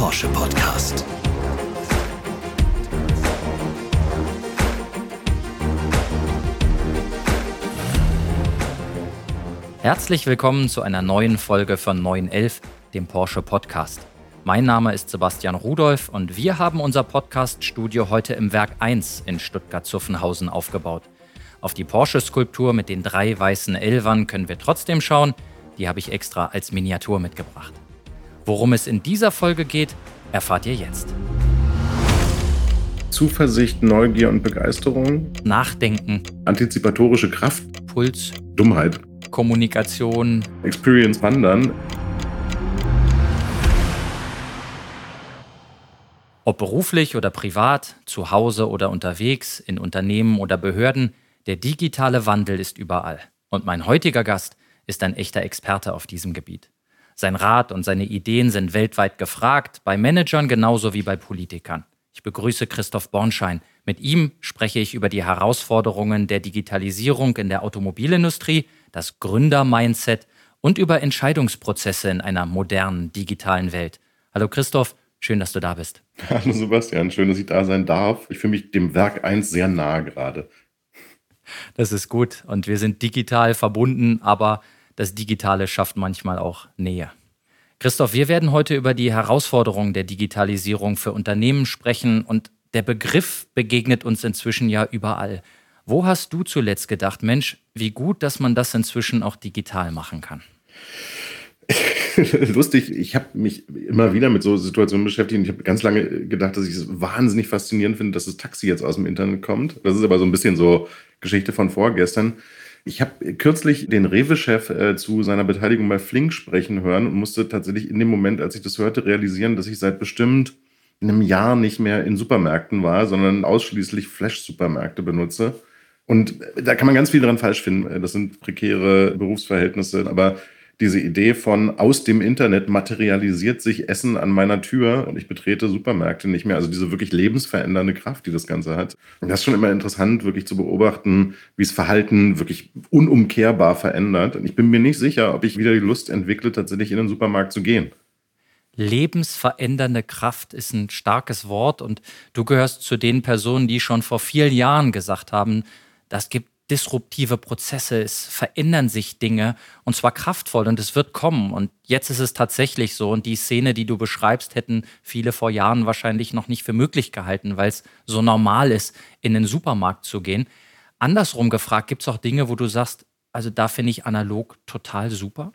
Porsche Podcast. Herzlich willkommen zu einer neuen Folge von 911, dem Porsche Podcast. Mein Name ist Sebastian Rudolph und wir haben unser Podcast-Studio heute im Werk 1 in Stuttgart-Zuffenhausen aufgebaut. Auf die Porsche-Skulptur mit den drei weißen Elvern können wir trotzdem schauen. Die habe ich extra als Miniatur mitgebracht. Worum es in dieser Folge geht, erfahrt ihr jetzt. Zuversicht, Neugier und Begeisterung. Nachdenken. Antizipatorische Kraft. Puls. Dummheit. Kommunikation. Experience Wandern. Ob beruflich oder privat, zu Hause oder unterwegs, in Unternehmen oder Behörden, der digitale Wandel ist überall. Und mein heutiger Gast ist ein echter Experte auf diesem Gebiet. Sein Rat und seine Ideen sind weltweit gefragt, bei Managern genauso wie bei Politikern. Ich begrüße Christoph Bornschein. Mit ihm spreche ich über die Herausforderungen der Digitalisierung in der Automobilindustrie, das Gründer-Mindset und über Entscheidungsprozesse in einer modernen digitalen Welt. Hallo Christoph, schön, dass du da bist. Hallo Sebastian, schön, dass ich da sein darf. Ich fühle mich dem Werk 1 sehr nahe gerade. Das ist gut. Und wir sind digital verbunden, aber das Digitale schafft manchmal auch Nähe. Christoph, wir werden heute über die Herausforderungen der Digitalisierung für Unternehmen sprechen und der Begriff begegnet uns inzwischen ja überall. Wo hast du zuletzt gedacht, Mensch, wie gut, dass man das inzwischen auch digital machen kann? Lustig, ich habe mich immer wieder mit so Situationen beschäftigt ich habe ganz lange gedacht, dass ich es wahnsinnig faszinierend finde, dass das Taxi jetzt aus dem Internet kommt. Das ist aber so ein bisschen so Geschichte von vorgestern. Ich habe kürzlich den Rewe-Chef äh, zu seiner Beteiligung bei Flink sprechen hören und musste tatsächlich in dem Moment, als ich das hörte, realisieren, dass ich seit bestimmt einem Jahr nicht mehr in Supermärkten war, sondern ausschließlich Flash-Supermärkte benutze. Und da kann man ganz viel dran falsch finden. Das sind prekäre Berufsverhältnisse, aber diese Idee von aus dem Internet materialisiert sich Essen an meiner Tür und ich betrete Supermärkte nicht mehr. Also diese wirklich lebensverändernde Kraft, die das Ganze hat. Und das ist schon immer interessant, wirklich zu beobachten, wie es Verhalten wirklich unumkehrbar verändert. Und ich bin mir nicht sicher, ob ich wieder die Lust entwickle, tatsächlich in den Supermarkt zu gehen. Lebensverändernde Kraft ist ein starkes Wort und du gehörst zu den Personen, die schon vor vielen Jahren gesagt haben, das gibt disruptive Prozesse, es verändern sich Dinge und zwar kraftvoll und es wird kommen. Und jetzt ist es tatsächlich so. Und die Szene, die du beschreibst, hätten viele vor Jahren wahrscheinlich noch nicht für möglich gehalten, weil es so normal ist, in den Supermarkt zu gehen. Andersrum gefragt, gibt es auch Dinge, wo du sagst, also da finde ich analog total super?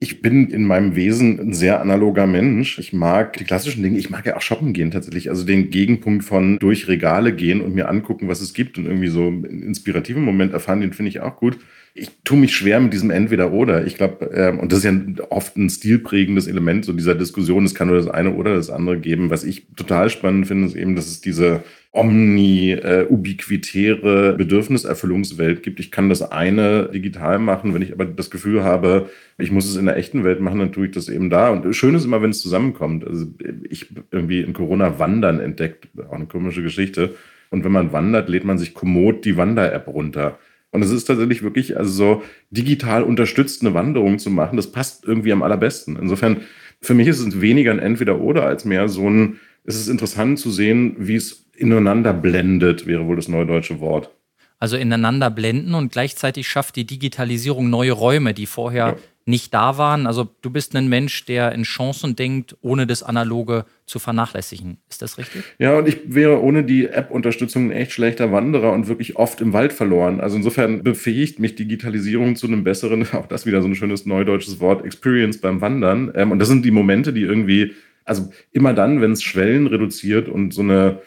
Ich bin in meinem Wesen ein sehr analoger Mensch. Ich mag die klassischen Dinge. Ich mag ja auch shoppen gehen tatsächlich. Also den Gegenpunkt von durch Regale gehen und mir angucken, was es gibt und irgendwie so einen inspirativen Moment erfahren, den finde ich auch gut. Ich tue mich schwer mit diesem Entweder-Oder. Ich glaube, äh, und das ist ja oft ein stilprägendes Element so dieser Diskussion. Es kann nur das eine oder das andere geben. Was ich total spannend finde, ist eben, dass es diese omni-ubiquitäre äh, Bedürfniserfüllungswelt gibt. Ich kann das eine digital machen, wenn ich aber das Gefühl habe, ich muss es in der echten Welt machen, dann tue ich das eben da. Und schön ist immer, wenn es zusammenkommt. Also ich irgendwie in Corona Wandern entdeckt, auch eine komische Geschichte. Und wenn man wandert, lädt man sich kommod die Wander-App runter. Und es ist tatsächlich wirklich, also so digital unterstützt eine Wanderung zu machen, das passt irgendwie am allerbesten. Insofern, für mich ist es weniger ein Entweder-Oder als mehr so ein, es ist interessant zu sehen, wie es ineinander blendet, wäre wohl das neudeutsche Wort. Also ineinander blenden und gleichzeitig schafft die Digitalisierung neue Räume, die vorher ja. Nicht da waren. Also du bist ein Mensch, der in Chancen denkt, ohne das Analoge zu vernachlässigen. Ist das richtig? Ja, und ich wäre ohne die App-Unterstützung ein echt schlechter Wanderer und wirklich oft im Wald verloren. Also insofern befähigt mich Digitalisierung zu einem besseren, auch das wieder so ein schönes neudeutsches Wort, Experience beim Wandern. Ähm, und das sind die Momente, die irgendwie, also immer dann, wenn es Schwellen reduziert und so eine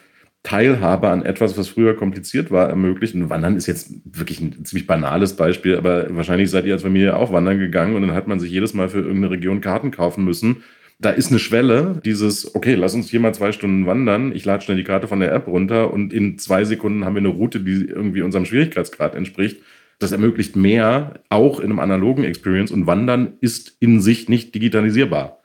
Teilhabe an etwas, was früher kompliziert war, ermöglichen. Wandern ist jetzt wirklich ein ziemlich banales Beispiel, aber wahrscheinlich seid ihr als Familie auch wandern gegangen und dann hat man sich jedes Mal für irgendeine Region Karten kaufen müssen. Da ist eine Schwelle, dieses, okay, lass uns hier mal zwei Stunden wandern, ich lade schnell die Karte von der App runter und in zwei Sekunden haben wir eine Route, die irgendwie unserem Schwierigkeitsgrad entspricht. Das ermöglicht mehr, auch in einem analogen Experience und Wandern ist in sich nicht digitalisierbar.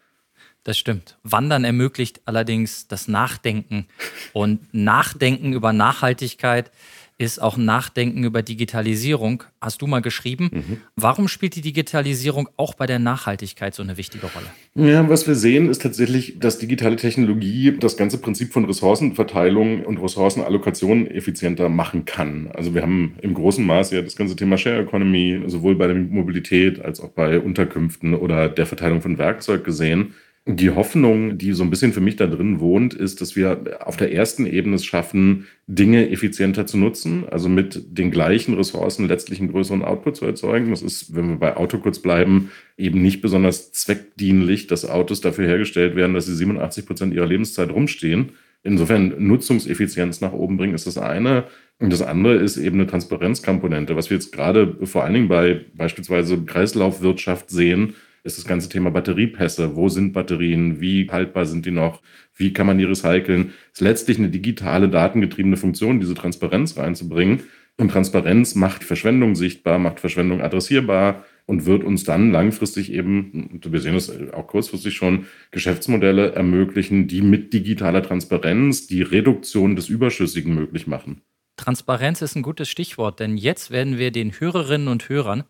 Das stimmt. Wandern ermöglicht allerdings das Nachdenken und Nachdenken über Nachhaltigkeit ist auch Nachdenken über Digitalisierung. Hast du mal geschrieben. Mhm. Warum spielt die Digitalisierung auch bei der Nachhaltigkeit so eine wichtige Rolle? Ja, was wir sehen, ist tatsächlich, dass digitale Technologie das ganze Prinzip von Ressourcenverteilung und Ressourcenallokation effizienter machen kann. Also wir haben im großen Maße ja das ganze Thema Share Economy sowohl bei der Mobilität als auch bei Unterkünften oder der Verteilung von Werkzeug gesehen. Die Hoffnung, die so ein bisschen für mich da drin wohnt, ist, dass wir auf der ersten Ebene es schaffen, Dinge effizienter zu nutzen, also mit den gleichen Ressourcen letztlich einen größeren Output zu erzeugen. Das ist, wenn wir bei Auto kurz bleiben, eben nicht besonders zweckdienlich, dass Autos dafür hergestellt werden, dass sie 87 Prozent ihrer Lebenszeit rumstehen. Insofern Nutzungseffizienz nach oben bringen ist das eine. Und das andere ist eben eine Transparenzkomponente. Was wir jetzt gerade vor allen Dingen bei beispielsweise Kreislaufwirtschaft sehen, ist das ganze Thema Batteriepässe. Wo sind Batterien? Wie haltbar sind die noch? Wie kann man die recyceln? Es ist letztlich eine digitale, datengetriebene Funktion, diese Transparenz reinzubringen. Und Transparenz macht Verschwendung sichtbar, macht Verschwendung adressierbar und wird uns dann langfristig eben, wir sehen es auch kurzfristig schon, Geschäftsmodelle ermöglichen, die mit digitaler Transparenz die Reduktion des Überschüssigen möglich machen. Transparenz ist ein gutes Stichwort, denn jetzt werden wir den Hörerinnen und Hörern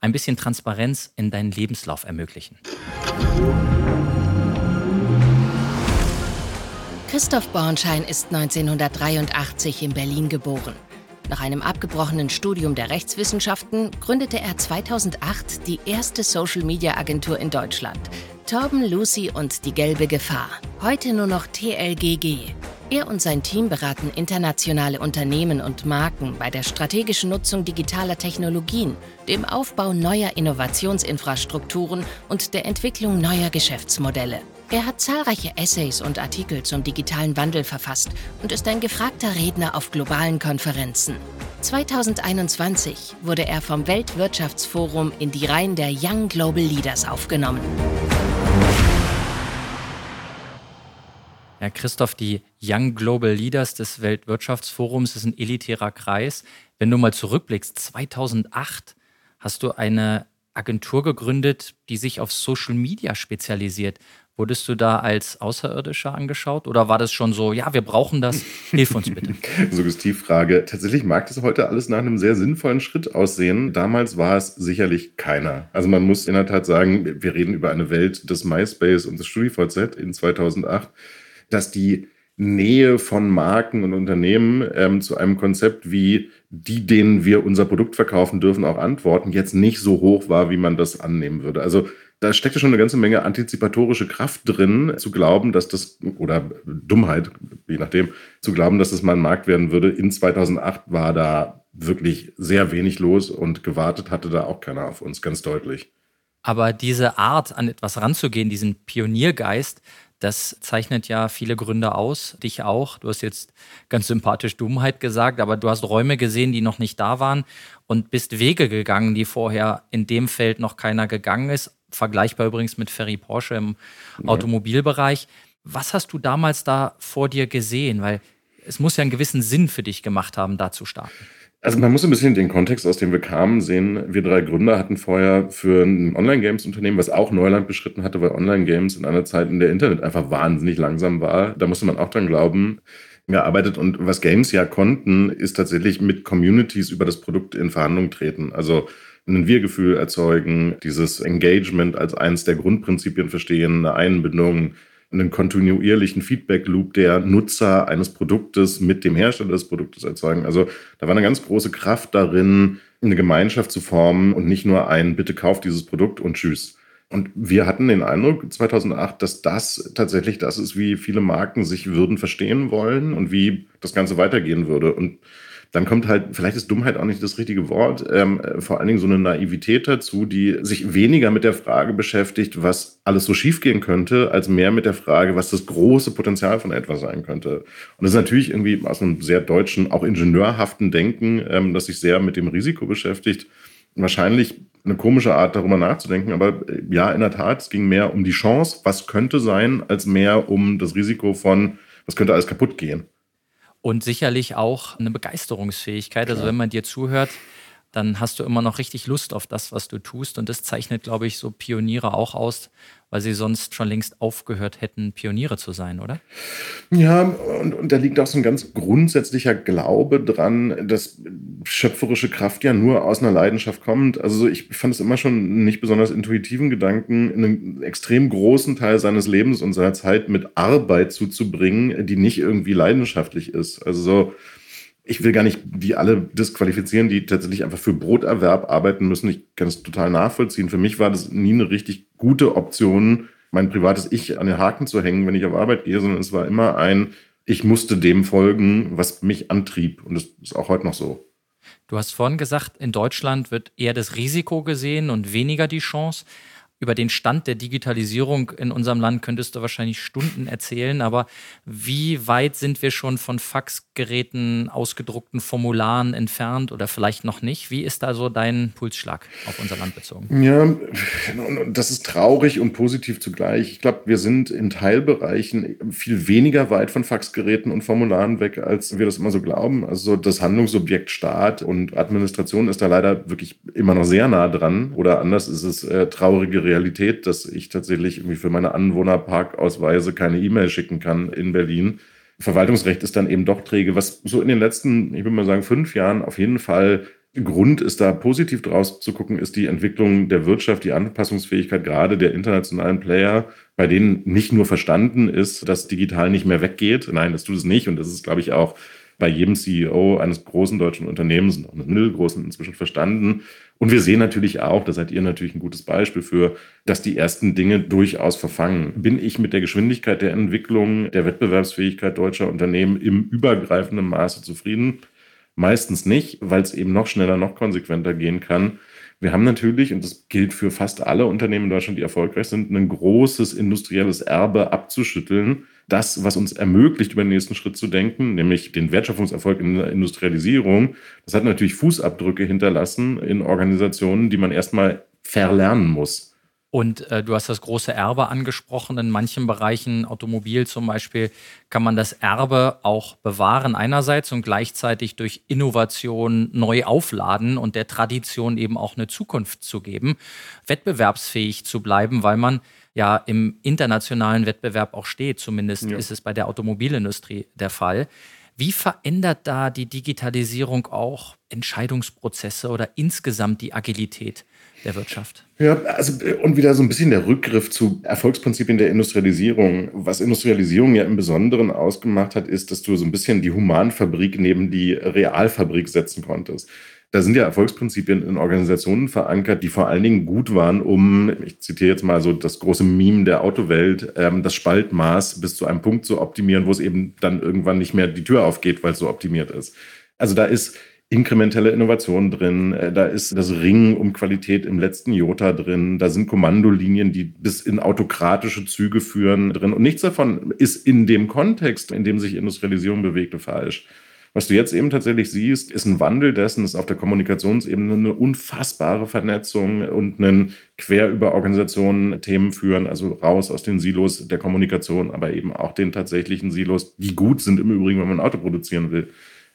ein bisschen Transparenz in deinen Lebenslauf ermöglichen. Christoph Bornschein ist 1983 in Berlin geboren. Nach einem abgebrochenen Studium der Rechtswissenschaften gründete er 2008 die erste Social-Media-Agentur in Deutschland. Torben, Lucy und die gelbe Gefahr. Heute nur noch TLGG. Er und sein Team beraten internationale Unternehmen und Marken bei der strategischen Nutzung digitaler Technologien, dem Aufbau neuer Innovationsinfrastrukturen und der Entwicklung neuer Geschäftsmodelle. Er hat zahlreiche Essays und Artikel zum digitalen Wandel verfasst und ist ein gefragter Redner auf globalen Konferenzen. 2021 wurde er vom Weltwirtschaftsforum in die Reihen der Young Global Leaders aufgenommen. Ja, Christoph, die Young Global Leaders des Weltwirtschaftsforums ist ein elitärer Kreis. Wenn du mal zurückblickst, 2008 hast du eine Agentur gegründet, die sich auf Social Media spezialisiert. Wurdest du da als Außerirdischer angeschaut oder war das schon so, ja, wir brauchen das, hilf uns bitte? Suggestivfrage. Tatsächlich mag das heute alles nach einem sehr sinnvollen Schritt aussehen. Damals war es sicherlich keiner. Also man muss in der Tat sagen, wir reden über eine Welt des MySpace und des StudiVZ in 2008 dass die Nähe von Marken und Unternehmen ähm, zu einem Konzept wie die, denen wir unser Produkt verkaufen dürfen, auch antworten, jetzt nicht so hoch war, wie man das annehmen würde. Also da steckte schon eine ganze Menge antizipatorische Kraft drin, zu glauben, dass das, oder Dummheit, je nachdem, zu glauben, dass das mal ein Markt werden würde. In 2008 war da wirklich sehr wenig los und gewartet hatte da auch keiner auf uns, ganz deutlich. Aber diese Art, an etwas ranzugehen, diesen Pioniergeist, das zeichnet ja viele Gründe aus, dich auch. Du hast jetzt ganz sympathisch Dummheit gesagt, aber du hast Räume gesehen, die noch nicht da waren und bist Wege gegangen, die vorher in dem Feld noch keiner gegangen ist. Vergleichbar übrigens mit Ferry Porsche im ja. Automobilbereich. Was hast du damals da vor dir gesehen? Weil es muss ja einen gewissen Sinn für dich gemacht haben, da zu starten. Also man muss ein bisschen den Kontext, aus dem wir kamen, sehen. Wir drei Gründer hatten vorher für ein Online-Games-Unternehmen, was auch Neuland beschritten hatte, weil Online-Games in einer Zeit, in der Internet einfach wahnsinnig langsam war, da musste man auch dran glauben, gearbeitet. Und was Games ja konnten, ist tatsächlich mit Communities über das Produkt in Verhandlung treten. Also ein Wir-Gefühl erzeugen, dieses Engagement als eines der Grundprinzipien verstehen, eine Einbindung, einen kontinuierlichen Feedback-Loop der Nutzer eines Produktes mit dem Hersteller des Produktes erzeugen. Also da war eine ganz große Kraft darin, eine Gemeinschaft zu formen und nicht nur ein Bitte kauft dieses Produkt und tschüss. Und wir hatten den Eindruck 2008, dass das tatsächlich das ist, wie viele Marken sich würden verstehen wollen und wie das Ganze weitergehen würde. Und dann kommt halt, vielleicht ist Dummheit auch nicht das richtige Wort, ähm, vor allen Dingen so eine Naivität dazu, die sich weniger mit der Frage beschäftigt, was alles so schiefgehen könnte, als mehr mit der Frage, was das große Potenzial von etwas sein könnte. Und das ist natürlich irgendwie aus einem sehr deutschen, auch ingenieurhaften Denken, ähm, das sich sehr mit dem Risiko beschäftigt. Wahrscheinlich eine komische Art, darüber nachzudenken. Aber äh, ja, in der Tat, es ging mehr um die Chance, was könnte sein, als mehr um das Risiko von, was könnte alles kaputt gehen und sicherlich auch eine Begeisterungsfähigkeit. Also wenn man dir zuhört, dann hast du immer noch richtig Lust auf das, was du tust. Und das zeichnet, glaube ich, so Pioniere auch aus, weil sie sonst schon längst aufgehört hätten, Pioniere zu sein, oder? Ja, und, und da liegt auch so ein ganz grundsätzlicher Glaube dran, dass schöpferische Kraft ja nur aus einer Leidenschaft kommt. Also ich fand es immer schon nicht besonders intuitiven Gedanken, einen extrem großen Teil seines Lebens und seiner Zeit mit Arbeit zuzubringen, die nicht irgendwie leidenschaftlich ist. Also so ich will gar nicht die alle disqualifizieren, die tatsächlich einfach für Broterwerb arbeiten müssen. Ich kann es total nachvollziehen. Für mich war das nie eine richtig gute Option, mein privates Ich an den Haken zu hängen, wenn ich auf Arbeit gehe, sondern es war immer ein, ich musste dem folgen, was mich antrieb. Und das ist auch heute noch so. Du hast vorhin gesagt, in Deutschland wird eher das Risiko gesehen und weniger die Chance über den Stand der Digitalisierung in unserem Land könntest du wahrscheinlich Stunden erzählen, aber wie weit sind wir schon von Faxgeräten, ausgedruckten Formularen entfernt oder vielleicht noch nicht? Wie ist da so dein Pulsschlag auf unser Land bezogen? Ja, das ist traurig und positiv zugleich. Ich glaube, wir sind in Teilbereichen viel weniger weit von Faxgeräten und Formularen weg, als wir das immer so glauben. Also das Handlungsobjekt Staat und Administration ist da leider wirklich immer noch sehr nah dran. Oder anders ist es äh, traurige Realität, dass ich tatsächlich irgendwie für meine Anwohnerparkausweise keine E-Mail schicken kann in Berlin. Verwaltungsrecht ist dann eben doch träge, was so in den letzten, ich würde mal sagen, fünf Jahren auf jeden Fall Grund ist, da positiv draus zu gucken, ist die Entwicklung der Wirtschaft, die Anpassungsfähigkeit gerade der internationalen Player, bei denen nicht nur verstanden ist, dass digital nicht mehr weggeht. Nein, das tut es nicht. Und das ist, glaube ich, auch bei jedem CEO eines großen deutschen Unternehmens und auch eines mittelgroßen inzwischen verstanden. Und wir sehen natürlich auch, da seid ihr natürlich ein gutes Beispiel für, dass die ersten Dinge durchaus verfangen. Bin ich mit der Geschwindigkeit der Entwicklung, der Wettbewerbsfähigkeit deutscher Unternehmen im übergreifenden Maße zufrieden? Meistens nicht, weil es eben noch schneller, noch konsequenter gehen kann. Wir haben natürlich, und das gilt für fast alle Unternehmen in Deutschland, die erfolgreich sind, ein großes industrielles Erbe abzuschütteln, das, was uns ermöglicht, über den nächsten Schritt zu denken, nämlich den Wertschöpfungserfolg in der Industrialisierung, das hat natürlich Fußabdrücke hinterlassen in Organisationen, die man erstmal verlernen muss. Und äh, du hast das große Erbe angesprochen. In manchen Bereichen, Automobil zum Beispiel, kann man das Erbe auch bewahren einerseits und gleichzeitig durch Innovation neu aufladen und der Tradition eben auch eine Zukunft zu geben, wettbewerbsfähig zu bleiben, weil man ja im internationalen Wettbewerb auch steht. Zumindest ja. ist es bei der Automobilindustrie der Fall. Wie verändert da die Digitalisierung auch Entscheidungsprozesse oder insgesamt die Agilität der Wirtschaft? Ja, also und wieder so ein bisschen der Rückgriff zu Erfolgsprinzipien der Industrialisierung. Was Industrialisierung ja im Besonderen ausgemacht hat, ist, dass du so ein bisschen die Humanfabrik neben die Realfabrik setzen konntest. Da sind ja Erfolgsprinzipien in Organisationen verankert, die vor allen Dingen gut waren, um, ich zitiere jetzt mal so das große Meme der Autowelt, ähm, das Spaltmaß bis zu einem Punkt zu optimieren, wo es eben dann irgendwann nicht mehr die Tür aufgeht, weil es so optimiert ist. Also da ist inkrementelle Innovation drin, äh, da ist das Ringen um Qualität im letzten Jota drin, da sind Kommandolinien, die bis in autokratische Züge führen drin. Und nichts davon ist in dem Kontext, in dem sich Industrialisierung bewegte, falsch. Was du jetzt eben tatsächlich siehst, ist ein Wandel dessen, ist auf der Kommunikationsebene eine unfassbare Vernetzung und ein quer über Organisationen Themen führen, also raus aus den Silos der Kommunikation, aber eben auch den tatsächlichen Silos, die gut sind im Übrigen, wenn man ein Auto produzieren will.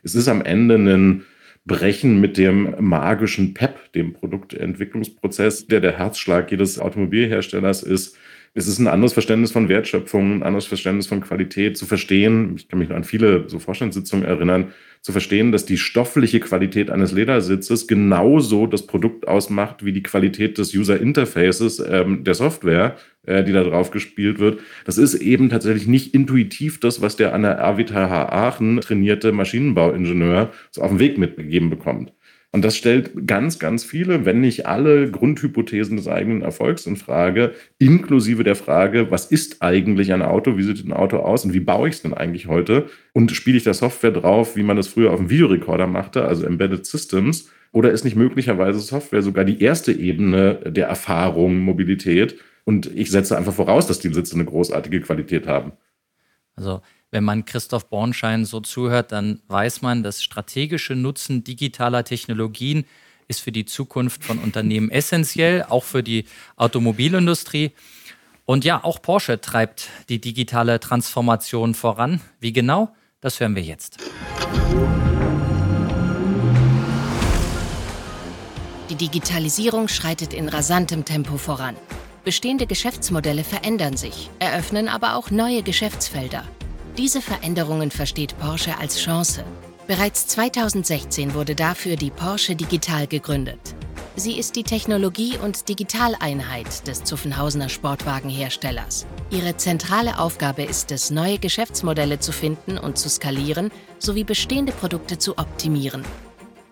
Es ist am Ende ein Brechen mit dem magischen PEP, dem Produktentwicklungsprozess, der der Herzschlag jedes Automobilherstellers ist, es ist ein anderes Verständnis von Wertschöpfung, ein anderes Verständnis von Qualität zu verstehen. Ich kann mich noch an viele so Vorstandssitzungen erinnern, zu verstehen, dass die stoffliche Qualität eines Ledersitzes genauso das Produkt ausmacht wie die Qualität des User Interfaces ähm, der Software, äh, die da drauf gespielt wird. Das ist eben tatsächlich nicht intuitiv das, was der an der RWTH Aachen trainierte Maschinenbauingenieur so auf den Weg mitgegeben bekommt. Und das stellt ganz, ganz viele, wenn nicht alle Grundhypothesen des eigenen Erfolgs in Frage, inklusive der Frage, was ist eigentlich ein Auto, wie sieht ein Auto aus und wie baue ich es denn eigentlich heute? Und spiele ich da Software drauf, wie man das früher auf dem Videorekorder machte, also Embedded Systems? Oder ist nicht möglicherweise Software sogar die erste Ebene der Erfahrung, Mobilität? Und ich setze einfach voraus, dass die Sitze eine großartige Qualität haben. Also wenn man Christoph Bornschein so zuhört, dann weiß man, das strategische Nutzen digitaler Technologien ist für die Zukunft von Unternehmen essentiell, auch für die Automobilindustrie. Und ja, auch Porsche treibt die digitale Transformation voran. Wie genau? Das hören wir jetzt. Die Digitalisierung schreitet in rasantem Tempo voran. Bestehende Geschäftsmodelle verändern sich, eröffnen aber auch neue Geschäftsfelder. Diese Veränderungen versteht Porsche als Chance. Bereits 2016 wurde dafür die Porsche Digital gegründet. Sie ist die Technologie- und Digitaleinheit des Zuffenhausener Sportwagenherstellers. Ihre zentrale Aufgabe ist es, neue Geschäftsmodelle zu finden und zu skalieren sowie bestehende Produkte zu optimieren.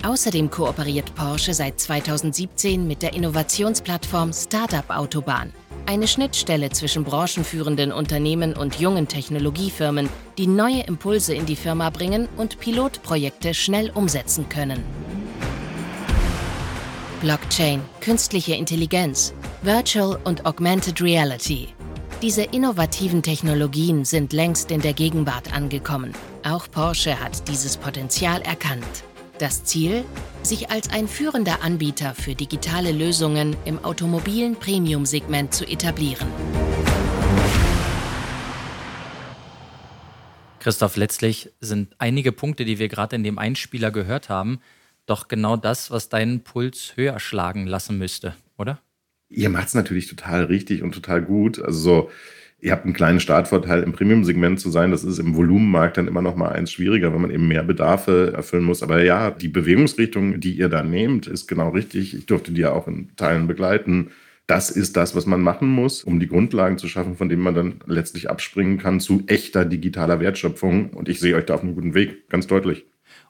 Außerdem kooperiert Porsche seit 2017 mit der Innovationsplattform Startup Autobahn, eine Schnittstelle zwischen branchenführenden Unternehmen und jungen Technologiefirmen, die neue Impulse in die Firma bringen und Pilotprojekte schnell umsetzen können. Blockchain, künstliche Intelligenz, Virtual und Augmented Reality. Diese innovativen Technologien sind längst in der Gegenwart angekommen. Auch Porsche hat dieses Potenzial erkannt. Das Ziel? Sich als ein führender Anbieter für digitale Lösungen im automobilen Premium-Segment zu etablieren. Christoph, letztlich sind einige Punkte, die wir gerade in dem Einspieler gehört haben, doch genau das, was deinen Puls höher schlagen lassen müsste, oder? Ihr macht es natürlich total richtig und total gut. Also so, ihr habt einen kleinen Startvorteil im Premium-Segment zu sein. Das ist im Volumenmarkt dann immer noch mal eins schwieriger, wenn man eben mehr Bedarfe erfüllen muss. Aber ja, die Bewegungsrichtung, die ihr da nehmt, ist genau richtig. Ich durfte die ja auch in Teilen begleiten. Das ist das, was man machen muss, um die Grundlagen zu schaffen, von denen man dann letztlich abspringen kann zu echter digitaler Wertschöpfung. Und ich sehe euch da auf einem guten Weg, ganz deutlich.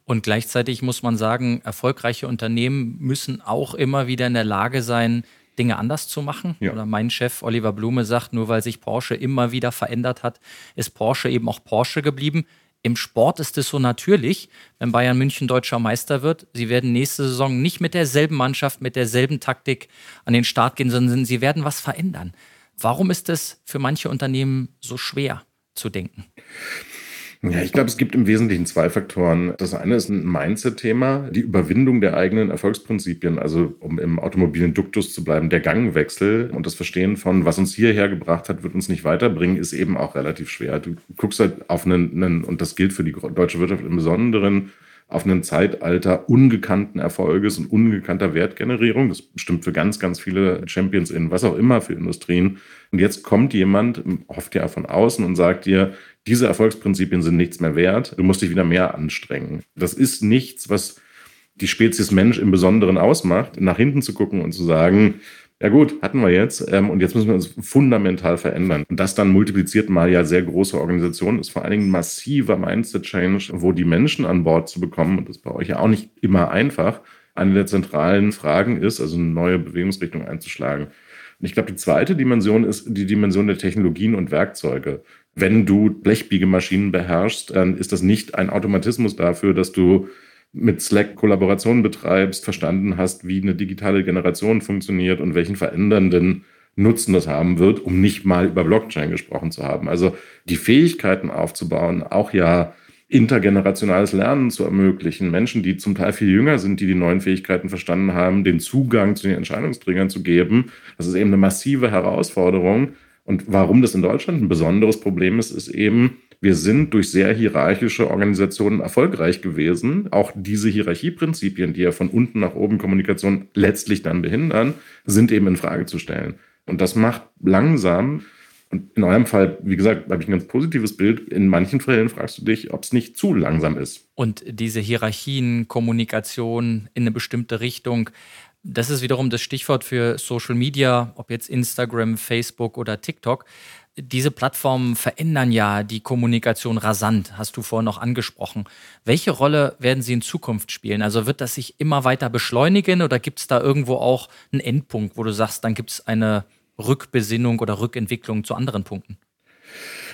Und gleichzeitig muss man sagen, erfolgreiche Unternehmen müssen auch immer wieder in der Lage sein, Dinge anders zu machen. Ja. Oder mein Chef Oliver Blume sagt, nur weil sich Porsche immer wieder verändert hat, ist Porsche eben auch Porsche geblieben. Im Sport ist es so natürlich, wenn Bayern München deutscher Meister wird. Sie werden nächste Saison nicht mit derselben Mannschaft, mit derselben Taktik an den Start gehen, sondern sie werden was verändern. Warum ist es für manche Unternehmen so schwer zu denken? Ja, ich glaube, es gibt im Wesentlichen zwei Faktoren. Das eine ist ein Mindset-Thema, die Überwindung der eigenen Erfolgsprinzipien, also um im automobilen Duktus zu bleiben, der Gangwechsel und das Verstehen von, was uns hierher gebracht hat, wird uns nicht weiterbringen, ist eben auch relativ schwer. Du guckst halt auf einen, einen und das gilt für die deutsche Wirtschaft im Besonderen, auf ein Zeitalter ungekannten Erfolges und ungekannter Wertgenerierung. Das stimmt für ganz, ganz viele Champions in was auch immer für Industrien. Und jetzt kommt jemand, oft ja von außen und sagt dir, diese Erfolgsprinzipien sind nichts mehr wert, du musst dich wieder mehr anstrengen. Das ist nichts, was die Spezies Mensch im Besonderen ausmacht, nach hinten zu gucken und zu sagen, ja gut, hatten wir jetzt ähm, und jetzt müssen wir uns fundamental verändern. Und das dann multipliziert mal ja sehr große Organisationen ist vor allen Dingen massiver Mindset-Change, wo die Menschen an Bord zu bekommen, und das ist bei euch ja auch nicht immer einfach, eine der zentralen Fragen ist, also eine neue Bewegungsrichtung einzuschlagen. Und ich glaube, die zweite Dimension ist die Dimension der Technologien und Werkzeuge. Wenn du Blechbiegemaschinen beherrschst, dann ist das nicht ein Automatismus dafür, dass du mit Slack Kollaborationen betreibst, verstanden hast, wie eine digitale Generation funktioniert und welchen verändernden Nutzen das haben wird, um nicht mal über Blockchain gesprochen zu haben. Also die Fähigkeiten aufzubauen, auch ja intergenerationales Lernen zu ermöglichen, Menschen, die zum Teil viel jünger sind, die die neuen Fähigkeiten verstanden haben, den Zugang zu den Entscheidungsträgern zu geben. Das ist eben eine massive Herausforderung, und warum das in Deutschland ein besonderes Problem ist, ist eben, wir sind durch sehr hierarchische Organisationen erfolgreich gewesen. Auch diese Hierarchieprinzipien, die ja von unten nach oben Kommunikation letztlich dann behindern, sind eben in Frage zu stellen. Und das macht langsam, und in eurem Fall, wie gesagt, habe ich ein ganz positives Bild. In manchen Fällen fragst du dich, ob es nicht zu langsam ist. Und diese Hierarchien, Kommunikation in eine bestimmte Richtung, das ist wiederum das Stichwort für Social Media, ob jetzt Instagram, Facebook oder TikTok. Diese Plattformen verändern ja die Kommunikation rasant, hast du vorhin noch angesprochen. Welche Rolle werden sie in Zukunft spielen? Also wird das sich immer weiter beschleunigen oder gibt es da irgendwo auch einen Endpunkt, wo du sagst, dann gibt es eine Rückbesinnung oder Rückentwicklung zu anderen Punkten?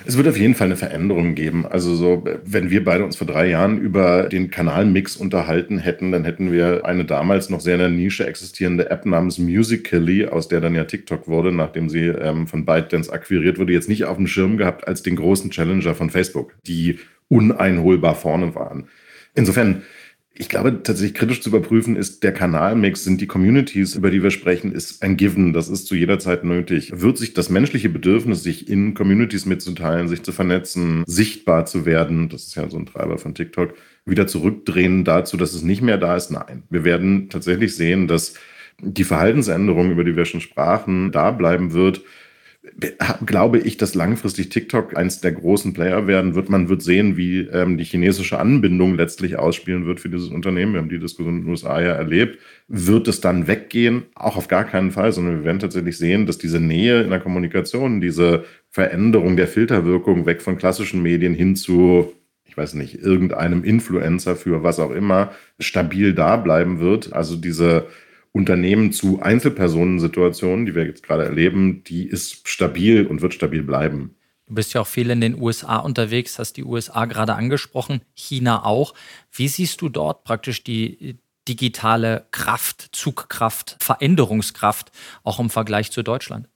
Es wird auf jeden Fall eine Veränderung geben. Also so, wenn wir beide uns vor drei Jahren über den Kanalmix unterhalten hätten, dann hätten wir eine damals noch sehr in der Nische existierende App namens Musically, aus der dann ja TikTok wurde, nachdem sie ähm, von ByteDance akquiriert wurde, jetzt nicht auf dem Schirm gehabt als den großen Challenger von Facebook, die uneinholbar vorne waren. Insofern ich glaube, tatsächlich kritisch zu überprüfen ist der Kanalmix, sind die Communities, über die wir sprechen, ist ein Given. Das ist zu jeder Zeit nötig. Wird sich das menschliche Bedürfnis, sich in Communities mitzuteilen, sich zu vernetzen, sichtbar zu werden, das ist ja so ein Treiber von TikTok, wieder zurückdrehen dazu, dass es nicht mehr da ist? Nein. Wir werden tatsächlich sehen, dass die Verhaltensänderung, über die wir schon sprachen, da bleiben wird, glaube ich, dass langfristig TikTok eins der großen Player werden wird. Man wird sehen, wie ähm, die chinesische Anbindung letztlich ausspielen wird für dieses Unternehmen. Wir haben die Diskussion in den USA ja erlebt. Wird es dann weggehen? Auch auf gar keinen Fall, sondern wir werden tatsächlich sehen, dass diese Nähe in der Kommunikation, diese Veränderung der Filterwirkung weg von klassischen Medien hin zu ich weiß nicht, irgendeinem Influencer für was auch immer, stabil da bleiben wird. Also diese Unternehmen zu Einzelpersonensituationen, die wir jetzt gerade erleben, die ist stabil und wird stabil bleiben. Du bist ja auch viel in den USA unterwegs, hast die USA gerade angesprochen, China auch. Wie siehst du dort praktisch die digitale Kraft, Zugkraft, Veränderungskraft, auch im Vergleich zu Deutschland?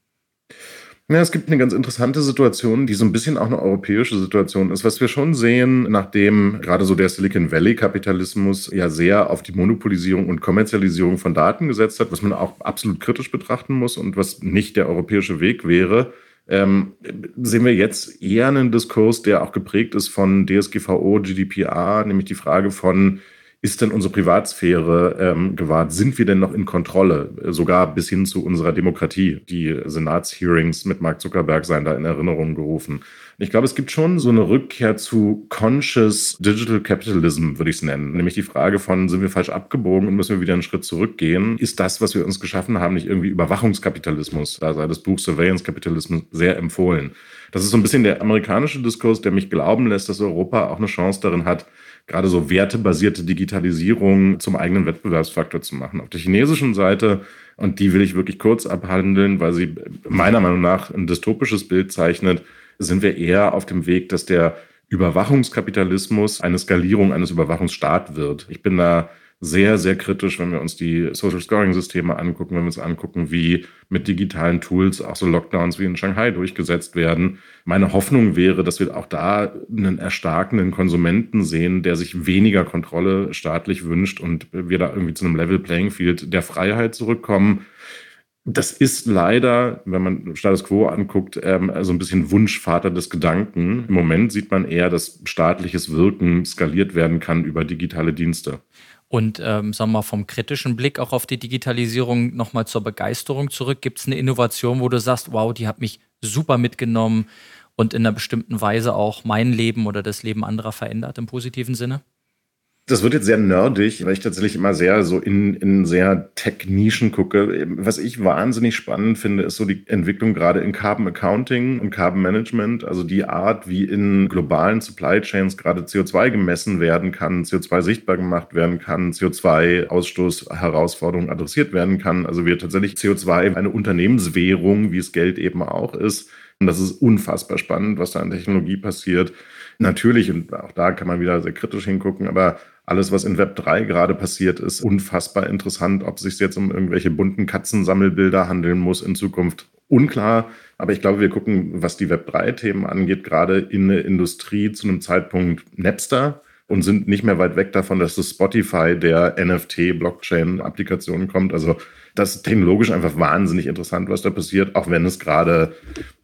Ja, es gibt eine ganz interessante Situation, die so ein bisschen auch eine europäische Situation ist. Was wir schon sehen, nachdem gerade so der Silicon Valley-Kapitalismus ja sehr auf die Monopolisierung und Kommerzialisierung von Daten gesetzt hat, was man auch absolut kritisch betrachten muss und was nicht der europäische Weg wäre, ähm, sehen wir jetzt eher einen Diskurs, der auch geprägt ist von DSGVO, GDPR, nämlich die Frage von, ist denn unsere Privatsphäre ähm, gewahrt? Sind wir denn noch in Kontrolle? Sogar bis hin zu unserer Demokratie. Die Senatshearings mit Mark Zuckerberg seien da in Erinnerung gerufen. Ich glaube, es gibt schon so eine Rückkehr zu Conscious Digital Capitalism, würde ich es nennen. Nämlich die Frage von, sind wir falsch abgebogen und müssen wir wieder einen Schritt zurückgehen? Ist das, was wir uns geschaffen haben, nicht irgendwie Überwachungskapitalismus? Da sei das Buch Surveillance Capitalism sehr empfohlen. Das ist so ein bisschen der amerikanische Diskurs, der mich glauben lässt, dass Europa auch eine Chance darin hat, gerade so wertebasierte Digitalisierung zum eigenen Wettbewerbsfaktor zu machen. Auf der chinesischen Seite, und die will ich wirklich kurz abhandeln, weil sie meiner Meinung nach ein dystopisches Bild zeichnet, sind wir eher auf dem Weg, dass der Überwachungskapitalismus eine Skalierung eines Überwachungsstaats wird. Ich bin da sehr, sehr kritisch, wenn wir uns die Social Scoring Systeme angucken, wenn wir uns angucken, wie mit digitalen Tools auch so Lockdowns wie in Shanghai durchgesetzt werden. Meine Hoffnung wäre, dass wir auch da einen erstarkenden Konsumenten sehen, der sich weniger Kontrolle staatlich wünscht und wir da irgendwie zu einem Level Playing Field der Freiheit zurückkommen. Das ist leider, wenn man Status Quo anguckt, ähm, so ein bisschen Wunschvater des Gedanken. Im Moment sieht man eher, dass staatliches Wirken skaliert werden kann über digitale Dienste. Und ähm, sagen wir mal, vom kritischen Blick auch auf die Digitalisierung nochmal zur Begeisterung zurück. Gibt es eine Innovation, wo du sagst, wow, die hat mich super mitgenommen und in einer bestimmten Weise auch mein Leben oder das Leben anderer verändert im positiven Sinne? Das wird jetzt sehr nerdig, weil ich tatsächlich immer sehr so in, in sehr Tech-Nischen gucke. Was ich wahnsinnig spannend finde, ist so die Entwicklung gerade in Carbon Accounting und Carbon Management, also die Art, wie in globalen Supply Chains gerade CO2 gemessen werden kann, CO2 sichtbar gemacht werden kann, CO2-Ausstoß-Herausforderungen adressiert werden kann. Also wir tatsächlich CO2 eine Unternehmenswährung, wie es Geld eben auch ist. Und das ist unfassbar spannend, was da an Technologie passiert. Natürlich, und auch da kann man wieder sehr kritisch hingucken, aber alles, was in Web 3 gerade passiert, ist unfassbar interessant. Ob es sich jetzt um irgendwelche bunten Katzensammelbilder handeln muss in Zukunft, unklar. Aber ich glaube, wir gucken, was die Web 3-Themen angeht, gerade in der Industrie zu einem Zeitpunkt Napster und sind nicht mehr weit weg davon, dass das Spotify der NFT-Blockchain-Applikationen kommt. Also das ist technologisch einfach wahnsinnig interessant, was da passiert, auch wenn es gerade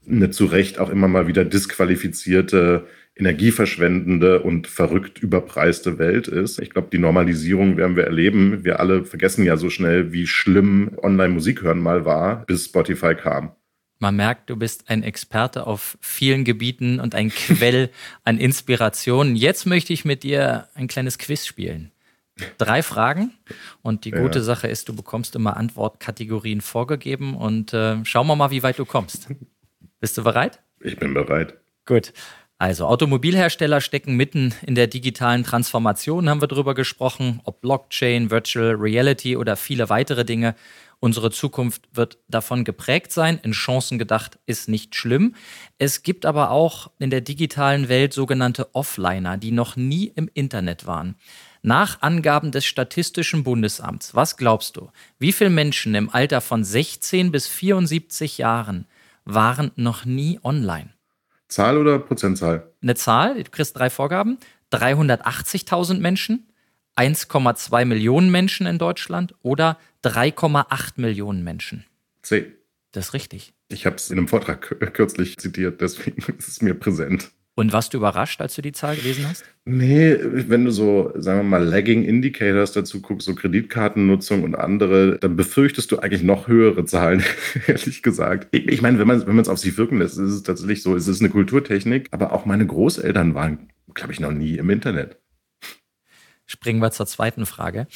eine zu Recht auch immer mal wieder disqualifizierte energieverschwendende und verrückt überpreiste Welt ist. Ich glaube, die Normalisierung werden wir erleben. Wir alle vergessen ja so schnell, wie schlimm Online-Musik hören mal war, bis Spotify kam. Man merkt, du bist ein Experte auf vielen Gebieten und ein Quell an Inspiration. Jetzt möchte ich mit dir ein kleines Quiz spielen. Drei Fragen und die gute ja. Sache ist, du bekommst immer Antwortkategorien vorgegeben und äh, schauen wir mal, wie weit du kommst. Bist du bereit? Ich bin bereit. Gut. Also Automobilhersteller stecken mitten in der digitalen Transformation, haben wir darüber gesprochen, ob Blockchain, Virtual Reality oder viele weitere Dinge. Unsere Zukunft wird davon geprägt sein. In Chancen gedacht ist nicht schlimm. Es gibt aber auch in der digitalen Welt sogenannte Offliner, die noch nie im Internet waren. Nach Angaben des Statistischen Bundesamts, was glaubst du, wie viele Menschen im Alter von 16 bis 74 Jahren waren noch nie online? Zahl oder Prozentzahl? Eine Zahl, du kriegst drei Vorgaben. 380.000 Menschen, 1,2 Millionen Menschen in Deutschland oder 3,8 Millionen Menschen? C. Das ist richtig. Ich habe es in einem Vortrag kürzlich zitiert, deswegen ist es mir präsent. Und warst du überrascht, als du die Zahl gelesen hast? Nee, wenn du so, sagen wir mal, Lagging Indicators dazu guckst, so Kreditkartennutzung und andere, dann befürchtest du eigentlich noch höhere Zahlen, ehrlich gesagt. Ich, ich meine, wenn man wenn es auf sich wirken lässt, ist es tatsächlich so, es ist eine Kulturtechnik, aber auch meine Großeltern waren, glaube ich, noch nie im Internet. Springen wir zur zweiten Frage.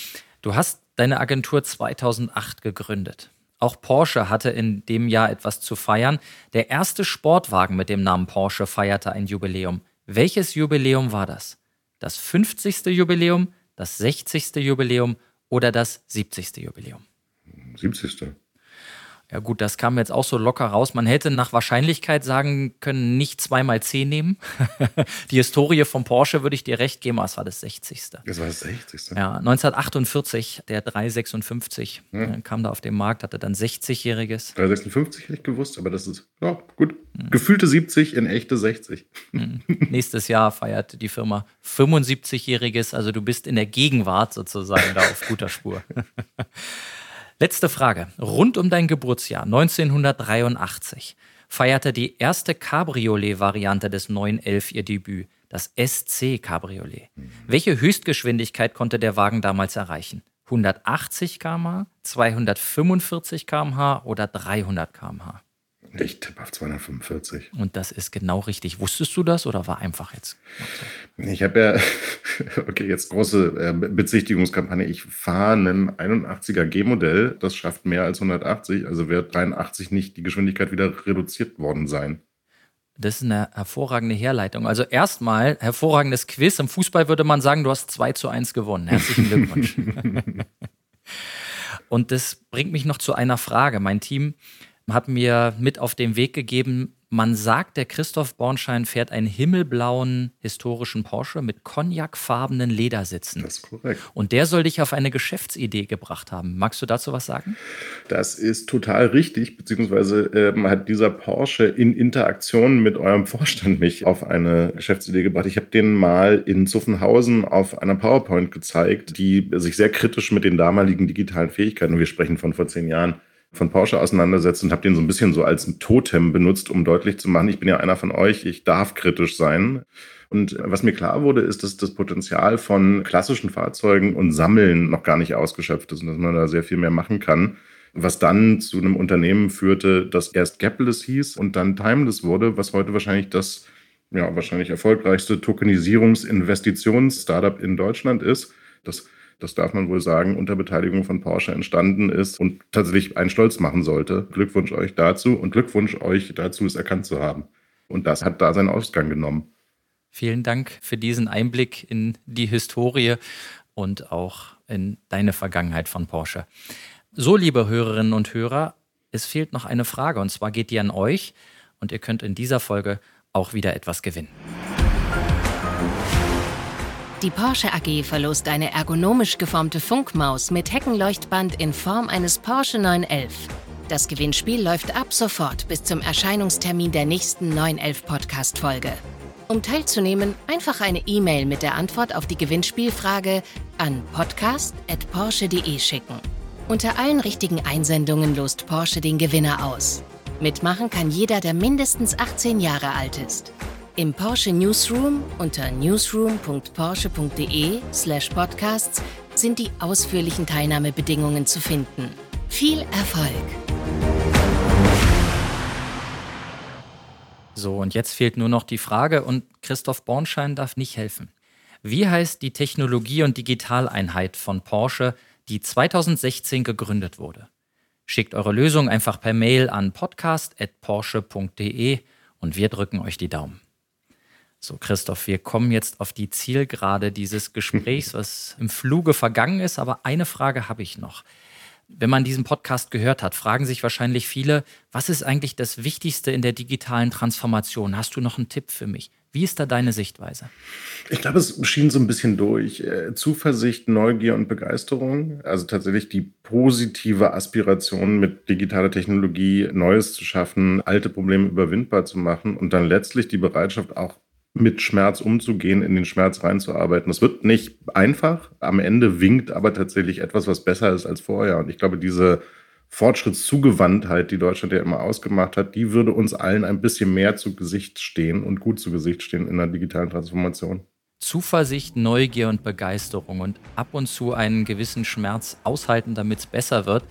Du hast deine Agentur 2008 gegründet. Auch Porsche hatte in dem Jahr etwas zu feiern. Der erste Sportwagen mit dem Namen Porsche feierte ein Jubiläum. Welches Jubiläum war das? Das 50. Jubiläum, das 60. Jubiläum oder das 70. Jubiläum? 70. Ja gut, das kam jetzt auch so locker raus. Man hätte nach Wahrscheinlichkeit sagen können, nicht zweimal 10 nehmen. Die Historie von Porsche würde ich dir recht geben, es war das 60. Das war das 60. Ja, 1948, der 356 hm. kam da auf den Markt, hatte dann 60-jähriges. 356 hätte ich gewusst, aber das ist, ja, gut. Hm. Gefühlte 70 in echte 60. Hm. Nächstes Jahr feiert die Firma 75-jähriges, also du bist in der Gegenwart sozusagen da auf guter Spur. Letzte Frage. Rund um dein Geburtsjahr 1983 feierte die erste Cabriolet-Variante des 911 ihr Debüt, das SC Cabriolet. Mhm. Welche Höchstgeschwindigkeit konnte der Wagen damals erreichen? 180 km/h, 245 km/h oder 300 km/h? Ich tippe auf 245. Und das ist genau richtig. Wusstest du das oder war einfach jetzt? So? Ich habe ja, okay, jetzt große äh, Bezichtigungskampagne. Ich fahre einen 81er G-Modell. Das schafft mehr als 180. Also wird 83 nicht die Geschwindigkeit wieder reduziert worden sein. Das ist eine hervorragende Herleitung. Also erstmal hervorragendes Quiz. Im Fußball würde man sagen, du hast 2 zu 1 gewonnen. Herzlichen Glückwunsch. Und das bringt mich noch zu einer Frage. Mein Team hat mir mit auf den Weg gegeben, man sagt, der Christoph Bornschein fährt einen himmelblauen historischen Porsche mit cognacfarbenen Ledersitzen. Das ist korrekt. Und der soll dich auf eine Geschäftsidee gebracht haben. Magst du dazu was sagen? Das ist total richtig, beziehungsweise ähm, hat dieser Porsche in Interaktion mit eurem Vorstand mich auf eine Geschäftsidee gebracht. Ich habe den mal in Zuffenhausen auf einer PowerPoint gezeigt, die sich sehr kritisch mit den damaligen digitalen Fähigkeiten, wir sprechen von vor zehn Jahren, von Porsche auseinandersetzt und habe den so ein bisschen so als Totem benutzt, um deutlich zu machen, ich bin ja einer von euch, ich darf kritisch sein. Und was mir klar wurde, ist, dass das Potenzial von klassischen Fahrzeugen und Sammeln noch gar nicht ausgeschöpft ist und dass man da sehr viel mehr machen kann. Was dann zu einem Unternehmen führte, das erst Gapless hieß und dann Timeless wurde, was heute wahrscheinlich das ja, wahrscheinlich erfolgreichste Tokenisierungs-Investitions-Startup in Deutschland ist. Das das darf man wohl sagen, unter Beteiligung von Porsche entstanden ist und tatsächlich einen stolz machen sollte. Glückwunsch euch dazu und Glückwunsch euch dazu, es erkannt zu haben. Und das hat da seinen Ausgang genommen. Vielen Dank für diesen Einblick in die Historie und auch in deine Vergangenheit von Porsche. So, liebe Hörerinnen und Hörer, es fehlt noch eine Frage und zwar geht die an euch und ihr könnt in dieser Folge auch wieder etwas gewinnen. Die Porsche AG verlost eine ergonomisch geformte Funkmaus mit Heckenleuchtband in Form eines Porsche 911. Das Gewinnspiel läuft ab sofort bis zum Erscheinungstermin der nächsten 911 Podcast-Folge. Um teilzunehmen, einfach eine E-Mail mit der Antwort auf die Gewinnspielfrage an podcast.porsche.de schicken. Unter allen richtigen Einsendungen lost Porsche den Gewinner aus. Mitmachen kann jeder, der mindestens 18 Jahre alt ist. Im Porsche Newsroom unter newsroom.porsche.de/podcasts sind die ausführlichen Teilnahmebedingungen zu finden. Viel Erfolg! So, und jetzt fehlt nur noch die Frage, und Christoph Bornschein darf nicht helfen. Wie heißt die Technologie- und Digitaleinheit von Porsche, die 2016 gegründet wurde? Schickt eure Lösung einfach per Mail an podcast.porsche.de und wir drücken euch die Daumen. So, Christoph, wir kommen jetzt auf die Zielgerade dieses Gesprächs, was im Fluge vergangen ist. Aber eine Frage habe ich noch. Wenn man diesen Podcast gehört hat, fragen sich wahrscheinlich viele, was ist eigentlich das Wichtigste in der digitalen Transformation? Hast du noch einen Tipp für mich? Wie ist da deine Sichtweise? Ich glaube, es schien so ein bisschen durch. Äh, Zuversicht, Neugier und Begeisterung. Also tatsächlich die positive Aspiration mit digitaler Technologie Neues zu schaffen, alte Probleme überwindbar zu machen und dann letztlich die Bereitschaft auch mit Schmerz umzugehen, in den Schmerz reinzuarbeiten. Das wird nicht einfach. Am Ende winkt aber tatsächlich etwas, was besser ist als vorher. Und ich glaube, diese Fortschrittszugewandtheit, die Deutschland ja immer ausgemacht hat, die würde uns allen ein bisschen mehr zu Gesicht stehen und gut zu Gesicht stehen in der digitalen Transformation. Zuversicht, Neugier und Begeisterung und ab und zu einen gewissen Schmerz aushalten, damit es besser wird.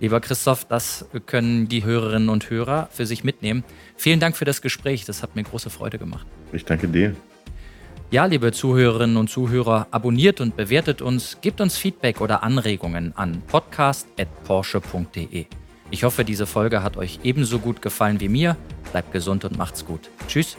Lieber Christoph, das können die Hörerinnen und Hörer für sich mitnehmen. Vielen Dank für das Gespräch, das hat mir große Freude gemacht. Ich danke dir. Ja, liebe Zuhörerinnen und Zuhörer, abonniert und bewertet uns, gebt uns Feedback oder Anregungen an podcast.porsche.de. Ich hoffe, diese Folge hat euch ebenso gut gefallen wie mir. Bleibt gesund und macht's gut. Tschüss.